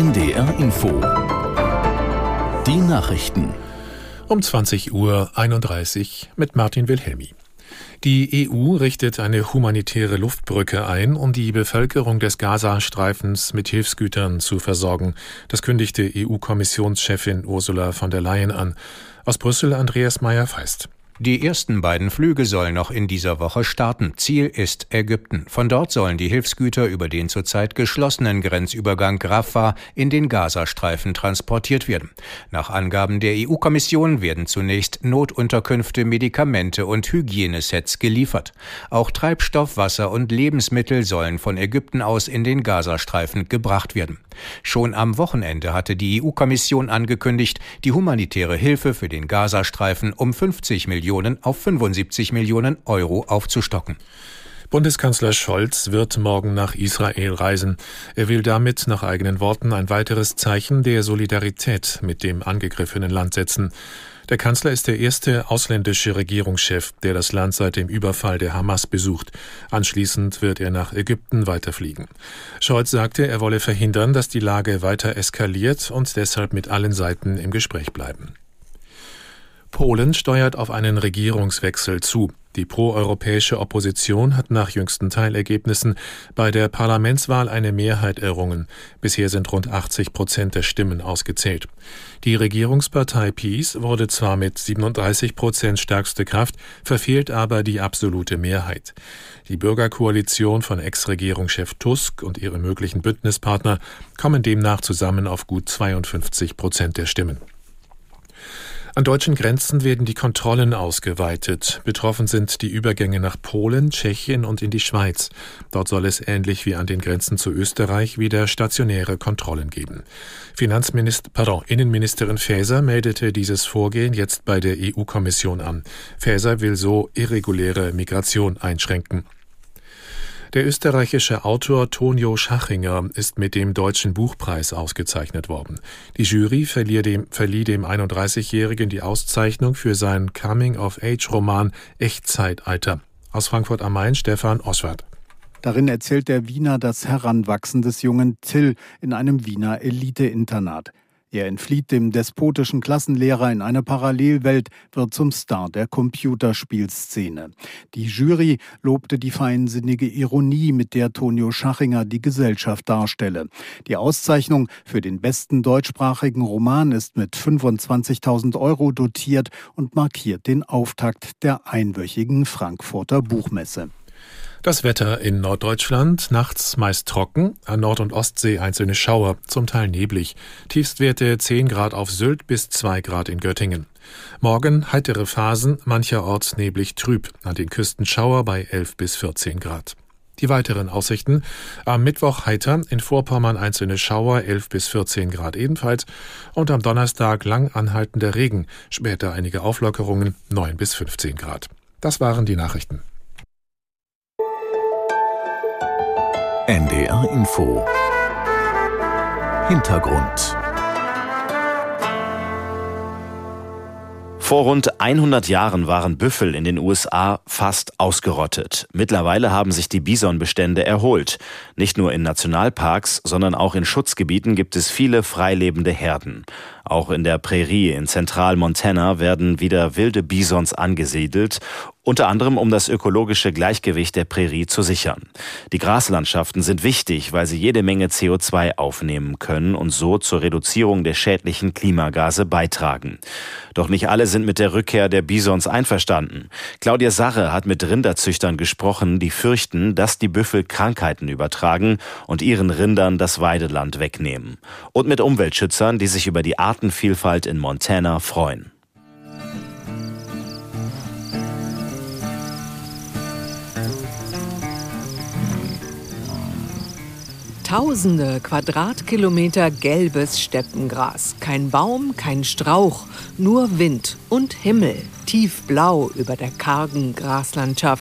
NDR Info. Die Nachrichten. Um 20 Uhr 31 mit Martin Wilhelmi. Die EU richtet eine humanitäre Luftbrücke ein, um die Bevölkerung des Gazastreifens mit Hilfsgütern zu versorgen. Das kündigte EU-Kommissionschefin Ursula von der Leyen an. Aus Brüssel Andreas Meyer-Feist. Die ersten beiden Flüge sollen noch in dieser Woche starten. Ziel ist Ägypten. Von dort sollen die Hilfsgüter über den zurzeit geschlossenen Grenzübergang Rafah in den Gazastreifen transportiert werden. Nach Angaben der EU-Kommission werden zunächst Notunterkünfte, Medikamente und Hygienesets geliefert. Auch Treibstoff, Wasser und Lebensmittel sollen von Ägypten aus in den Gazastreifen gebracht werden. Schon am Wochenende hatte die EU-Kommission angekündigt, die humanitäre Hilfe für den Gazastreifen um 50 Millionen Millionen auf 75 Millionen Euro aufzustocken. Bundeskanzler Scholz wird morgen nach Israel reisen. Er will damit nach eigenen Worten ein weiteres Zeichen der Solidarität mit dem angegriffenen Land setzen. Der Kanzler ist der erste ausländische Regierungschef, der das Land seit dem Überfall der Hamas besucht. Anschließend wird er nach Ägypten weiterfliegen. Scholz sagte, er wolle verhindern, dass die Lage weiter eskaliert und deshalb mit allen Seiten im Gespräch bleiben. Polen steuert auf einen Regierungswechsel zu. Die proeuropäische Opposition hat nach jüngsten Teilergebnissen bei der Parlamentswahl eine Mehrheit errungen. Bisher sind rund 80 Prozent der Stimmen ausgezählt. Die Regierungspartei PiS wurde zwar mit 37 Prozent stärkste Kraft, verfehlt aber die absolute Mehrheit. Die Bürgerkoalition von Ex-Regierungschef Tusk und ihre möglichen Bündnispartner kommen demnach zusammen auf gut 52 Prozent der Stimmen. An deutschen Grenzen werden die Kontrollen ausgeweitet. Betroffen sind die Übergänge nach Polen, Tschechien und in die Schweiz. Dort soll es ähnlich wie an den Grenzen zu Österreich wieder stationäre Kontrollen geben. Finanzminister, pardon, Innenministerin Faeser meldete dieses Vorgehen jetzt bei der EU-Kommission an. Faeser will so irreguläre Migration einschränken. Der österreichische Autor Tonio Schachinger ist mit dem Deutschen Buchpreis ausgezeichnet worden. Die Jury verlieh dem, verlieh dem 31-Jährigen die Auszeichnung für seinen Coming-of-Age-Roman Echtzeitalter. Aus Frankfurt am Main Stefan Oswald. Darin erzählt der Wiener das Heranwachsen des jungen Till in einem Wiener Elite-Internat. Er entflieht dem despotischen Klassenlehrer in eine Parallelwelt, wird zum Star der Computerspielszene. Die Jury lobte die feinsinnige Ironie, mit der Tonio Schachinger die Gesellschaft darstelle. Die Auszeichnung für den besten deutschsprachigen Roman ist mit 25.000 Euro dotiert und markiert den Auftakt der einwöchigen Frankfurter Buchmesse. Das Wetter in Norddeutschland nachts meist trocken, an Nord- und Ostsee einzelne Schauer, zum Teil neblig. Tiefstwerte 10 Grad auf Sylt bis 2 Grad in Göttingen. Morgen heitere Phasen, mancherorts neblig trüb, an den Küsten Schauer bei 11 bis 14 Grad. Die weiteren Aussichten. Am Mittwoch heiter, in Vorpommern einzelne Schauer 11 bis 14 Grad ebenfalls und am Donnerstag lang anhaltender Regen, später einige Auflockerungen 9 bis 15 Grad. Das waren die Nachrichten. NDR Info Hintergrund Vor rund 100 Jahren waren Büffel in den USA fast ausgerottet. Mittlerweile haben sich die Bisonbestände erholt. Nicht nur in Nationalparks, sondern auch in Schutzgebieten gibt es viele freilebende Herden. Auch in der Prärie in Zentralmontana werden wieder wilde Bisons angesiedelt unter anderem um das ökologische Gleichgewicht der Prärie zu sichern. Die Graslandschaften sind wichtig, weil sie jede Menge CO2 aufnehmen können und so zur Reduzierung der schädlichen Klimagase beitragen. Doch nicht alle sind mit der Rückkehr der Bisons einverstanden. Claudia Sarre hat mit Rinderzüchtern gesprochen, die fürchten, dass die Büffel Krankheiten übertragen und ihren Rindern das Weideland wegnehmen. Und mit Umweltschützern, die sich über die Artenvielfalt in Montana freuen. Tausende Quadratkilometer gelbes Steppengras. Kein Baum, kein Strauch, nur Wind und Himmel, tiefblau über der kargen Graslandschaft.